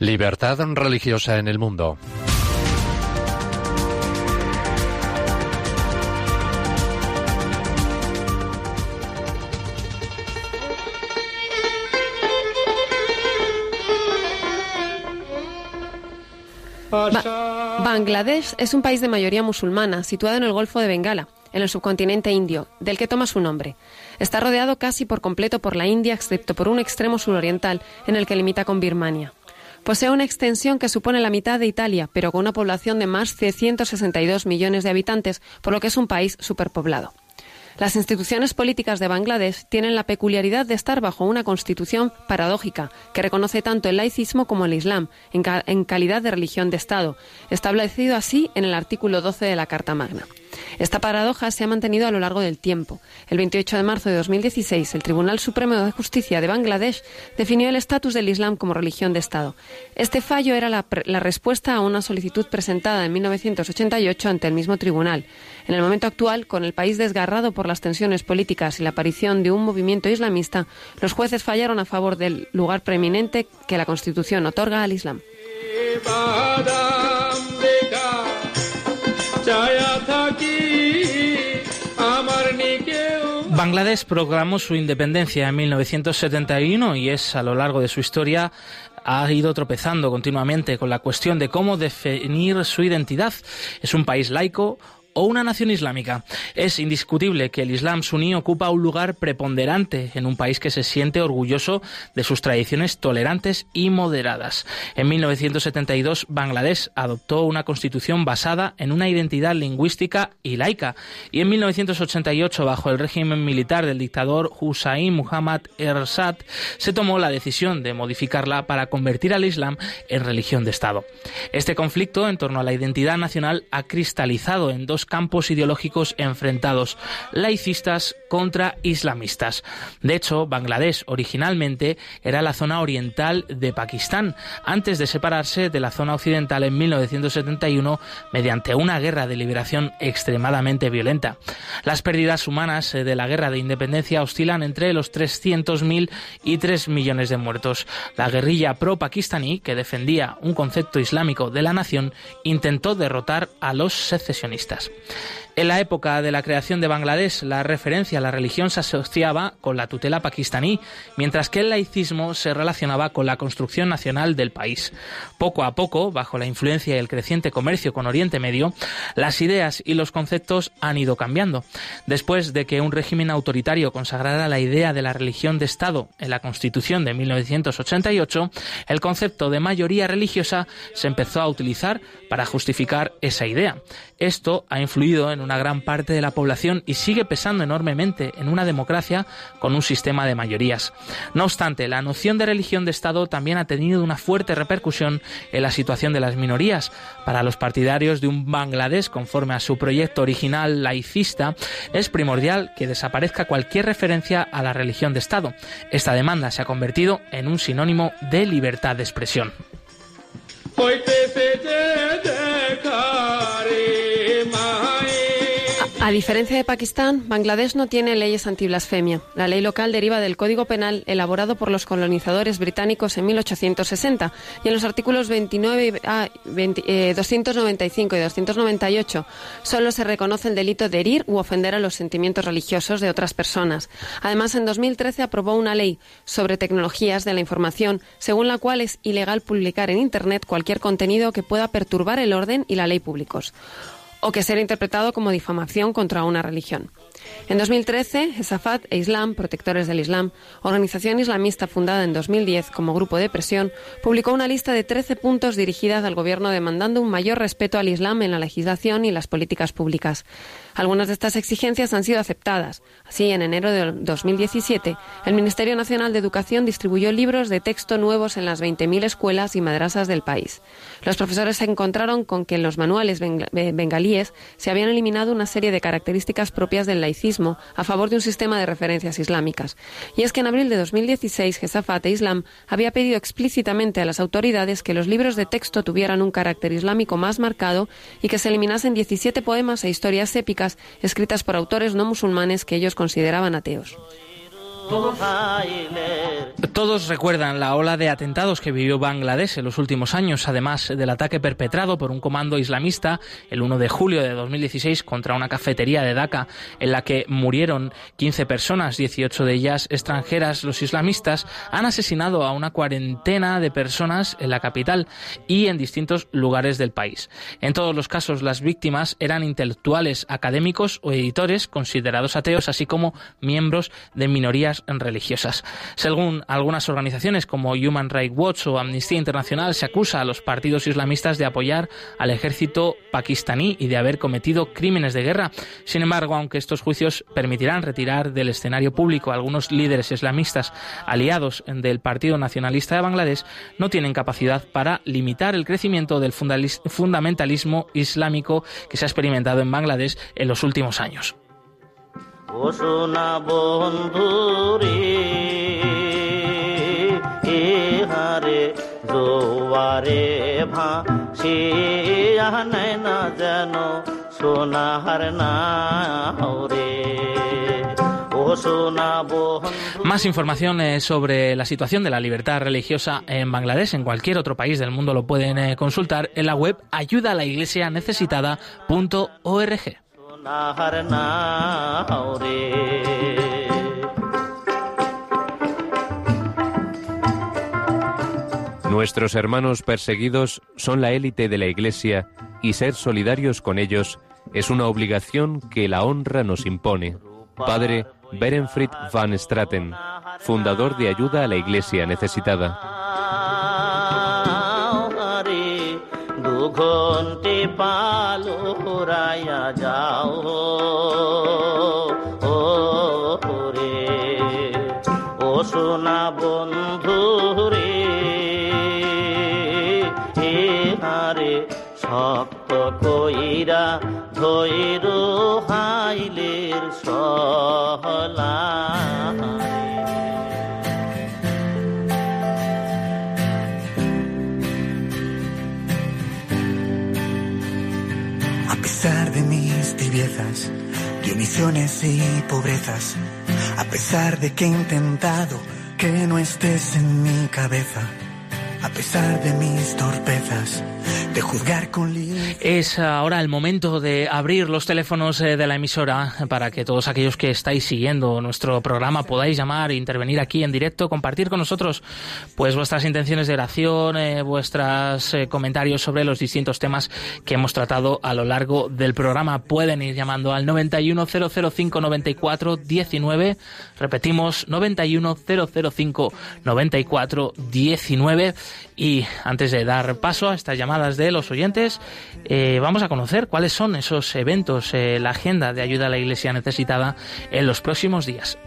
Libertad religiosa en el mundo. Bangladesh es un país de mayoría musulmana, situado en el Golfo de Bengala, en el subcontinente indio, del que toma su nombre. Está rodeado casi por completo por la India, excepto por un extremo suroriental, en el que limita con Birmania. Posee una extensión que supone la mitad de Italia, pero con una población de más de 162 millones de habitantes, por lo que es un país superpoblado. Las instituciones políticas de Bangladesh tienen la peculiaridad de estar bajo una constitución paradójica que reconoce tanto el laicismo como el islam en, calidad de religión de Estado, establecido así en el artículo 12 de la Carta Magna. Esta paradoja se ha mantenido a lo largo del tiempo. El 28 de marzo de 2016, el Tribunal Supremo de Justicia de Bangladesh definió el estatus del Islam como religión de Estado. Este fallo era la, respuesta a una solicitud presentada en 1988 ante el mismo tribunal. En el momento actual, con el país desgarrado por las tensiones políticas y la aparición de un movimiento islamista, los jueces fallaron a favor del lugar preeminente que la Constitución otorga al Islam. Bangladesh proclamó su independencia en 1971 y es a lo largo de su historia ha ido tropezando continuamente con la cuestión de cómo definir su identidad. Es un país laico, o una nación islámica. Es indiscutible que el Islam suní ocupa un lugar preponderante en un país que se siente orgulloso de sus tradiciones tolerantes y moderadas. En 1972, Bangladesh adoptó una constitución basada en una identidad lingüística y laica, y en 1988, bajo el régimen militar del dictador Hussein Muhammad Ersat, se tomó la decisión de modificarla para convertir al Islam en religión de Estado. Este conflicto en torno a la identidad nacional ha cristalizado en dos campos ideológicos enfrentados, laicistas contra islamistas. De hecho, Bangladesh originalmente era la zona oriental de Pakistán, antes de separarse de la zona occidental en 1971 mediante una guerra de liberación extremadamente violenta. Las pérdidas humanas eh, de la guerra de independencia oscilan entre los 300.000 y 3 millones de muertos. La guerrilla pro-pakistaní, que defendía un concepto islámico de la nación, intentó derrotar a los secesionistas. En la época de la creación de Bangladesh, la referencia a la religión se asociaba con la tutela pakistaní, mientras que el laicismo se relacionaba con la construcción nacional del país. Poco a poco, bajo la influencia y el creciente comercio con Oriente Medio, las ideas y los conceptos han ido cambiando. Después de que un régimen autoritario consagrara la idea de la religión de Estado en la Constitución de 1988, el concepto de mayoría religiosa se empezó a utilizar para justificar esa idea. Esto ha ha influido en una gran parte de la población y sigue pesando enormemente en una democracia con un sistema de mayorías. No obstante, la noción de religión de Estado también ha tenido una fuerte repercusión en la situación de las minorías. Para los partidarios de un Bangladesh, conforme a su proyecto original laicista, es primordial que desaparezca cualquier referencia a la religión de Estado. Esta demanda se ha convertido en un sinónimo de libertad de expresión. कोई पैसे दे दे खारे महा A diferencia de Pakistán, Bangladesh no tiene leyes antiblasfemia. La ley local deriva del Código Penal elaborado por los colonizadores británicos en 1860 y en los artículos 29, 295 y 298 solo se reconoce el delito de herir u ofender a los sentimientos religiosos de otras personas. Además, en 2013 aprobó una ley sobre tecnologías de la información según la cual es ilegal publicar en Internet cualquier contenido que pueda perturbar el orden y la ley públicos o que sea interpretado como difamación contra una religión. En 2013, Esafat e Islam, Protectores del Islam, organización islamista fundada en 2010 como grupo de presión, publicó una lista de 13 puntos dirigidas al gobierno demandando un mayor respeto al Islam en la legislación y las políticas públicas. Algunas de estas exigencias han sido aceptadas. Así, en enero de 2017, el Ministerio Nacional de Educación distribuyó libros de texto nuevos en las 20.000 escuelas y madrasas del país. Los profesores se encontraron con que en los manuales bengalíes se habían eliminado una serie de características propias del laicismo a favor de un sistema de referencias islámicas. Y es que en abril de 2016, Gesafat e Islam había pedido explícitamente a las autoridades que los libros de texto tuvieran un carácter islámico más marcado y que se eliminasen 17 poemas e historias épicas escritas por autores no musulmanes que ellos consideraban ateos. Todos recuerdan la ola de atentados que vivió Bangladesh en los últimos años, además del ataque perpetrado por un comando islamista el 1 de julio de 2016 contra una cafetería de Dhaka en la que murieron 15 personas, 18 de ellas extranjeras. Los islamistas han asesinado a una cuarentena de personas en la capital y en distintos lugares del país. En todos los casos, las víctimas eran intelectuales, académicos o editores considerados ateos, así como miembros de minorías religiosas. Según algunas organizaciones como Human Rights Watch o Amnistía Internacional, se acusa a los partidos islamistas de apoyar al ejército pakistaní y de haber cometido crímenes de guerra. Sin embargo, aunque estos juicios permitirán retirar del escenario público a algunos líderes islamistas aliados del Partido Nacionalista de Bangladesh, no tienen capacidad para limitar el crecimiento del fundamentalismo islámico que se ha experimentado en Bangladesh en los últimos años. ও সোনা বন্ধুরে এ হারে জোয়ারে ভাসে না যেন সোনাহার না রে Más información eh, sobre la situación de la libertad religiosa en Bangladesh, en cualquier otro país del mundo lo pueden eh, consultar en la web ayudalaiglesianecesitada.org. Nuestros hermanos perseguidos son la élite de la Iglesia y ser solidarios con ellos es una obligación que la honra nos impone. Padre Berenfried van Straten, fundador de Ayuda a la Iglesia Necesitada. Raya যাও। ও রে ও সোনা বন্ধু রে হে হারে শক্ত কইরা ধৈর হাইলের সহলা tibiezas, y pobrezas, a pesar de que he intentado que no estés en mi cabeza, a pesar de mis torpezas, Es ahora el momento de abrir los teléfonos eh, de la emisora para que todos aquellos que estáis siguiendo nuestro programa podáis llamar e intervenir aquí en directo, compartir con nosotros pues vuestras intenciones de oración, eh, vuestros eh, comentarios sobre los distintos temas que hemos tratado a lo largo del programa. Pueden ir llamando al 910059419. Repetimos 910059419 Y antes de dar paso a estas llamadas de los oyentes, eh, vamos a conocer cuáles son esos eventos, eh, la agenda de ayuda a la Iglesia necesitada en los próximos días.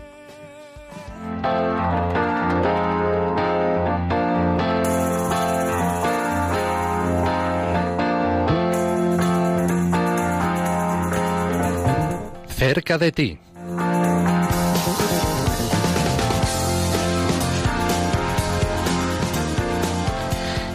cerca de ti.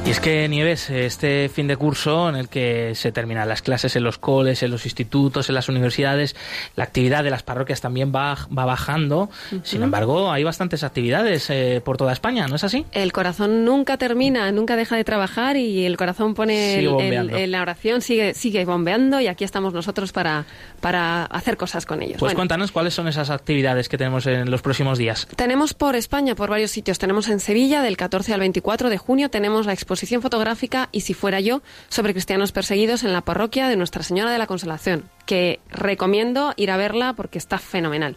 Y es que Nieves, este fin de curso en el que se terminan las clases en los coles, en los institutos, en las universidades, la actividad de las parroquias también va, va bajando. Sin embargo, hay bastantes actividades eh, por toda España, ¿no es así? El corazón nunca termina, nunca deja de trabajar y el corazón pone el, la oración, sigue, sigue bombeando y aquí estamos nosotros para, para hacer cosas con ellos. Pues cuéntanos cuáles son esas actividades que tenemos en los próximos días. Tenemos por España, por varios sitios. Tenemos en Sevilla del 14 al 24 de junio, tenemos la exposición exposición fotográfica y si fuera yo sobre cristianos perseguidos en la parroquia de Nuestra Señora de la Consolación, que recomiendo ir a verla porque está fenomenal.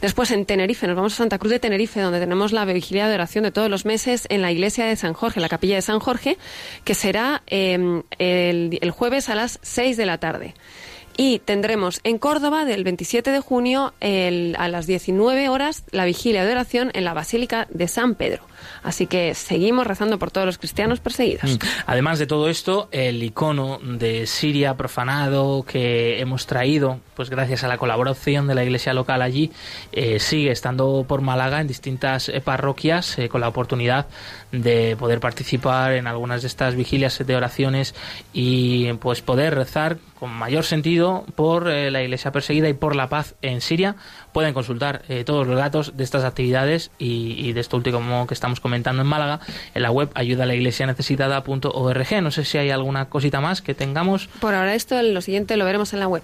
Después en Tenerife, nos vamos a Santa Cruz de Tenerife, donde tenemos la vigilia de oración de todos los meses en la iglesia de San Jorge, la capilla de San Jorge, que será em, el, jueves a las 6 de la tarde. Y tendremos en Córdoba del 27 de junio a las 19 horas la vigilia de oración en la Basílica de San Pedro. Así que seguimos rezando por todos los cristianos perseguidos. Mm. Además de todo esto, el icono de Siria profanado que hemos traído, pues gracias a la colaboración de la iglesia local allí, eh, sigue estando por Málaga en distintas eh, parroquias eh, con la oportunidad de poder participar en algunas de estas vigilias de oraciones y pues poder rezar con mayor sentido por la iglesia perseguida y por la paz en Siria. Pueden consultar todos los datos de estas actividades y, y de esto último que estamos comentando en Málaga, en la web ayuda a la iglesia necesitada.org. No sé si hay alguna cosita más que tengamos. Por ahora esto, lo siguiente lo veremos en la web.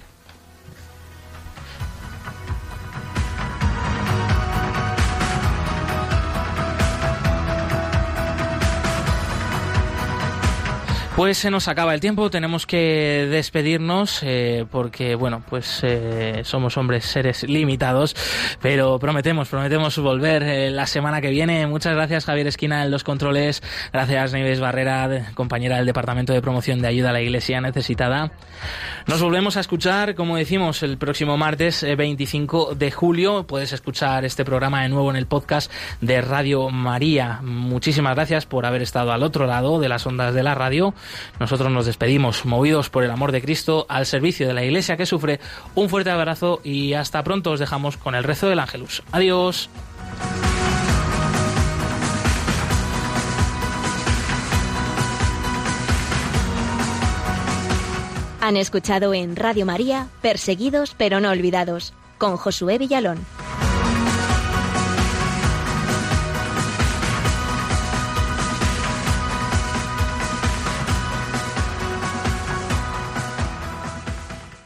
Pues se nos acaba el tiempo, tenemos que despedirnos eh, porque, bueno, pues eh, somos hombres, seres limitados, pero prometemos, prometemos volver eh, la semana que viene. Muchas gracias Javier Esquina en los controles, gracias Nieves Barrera, compañera del Departamento de Promoción de Ayuda a la Iglesia Necesitada. Nos volvemos a escuchar, como decimos, el próximo martes 25 de julio. Puedes escuchar este programa de nuevo en el podcast de Radio María. Muchísimas gracias por haber estado al otro lado de las ondas de la radio. Nosotros nos despedimos, movidos por el amor de Cristo, al servicio de la Iglesia que sufre. Un fuerte abrazo y hasta pronto os dejamos con el rezo del Ángelus. Adiós. Han escuchado en Radio María Perseguidos pero no olvidados con Josué Villalón.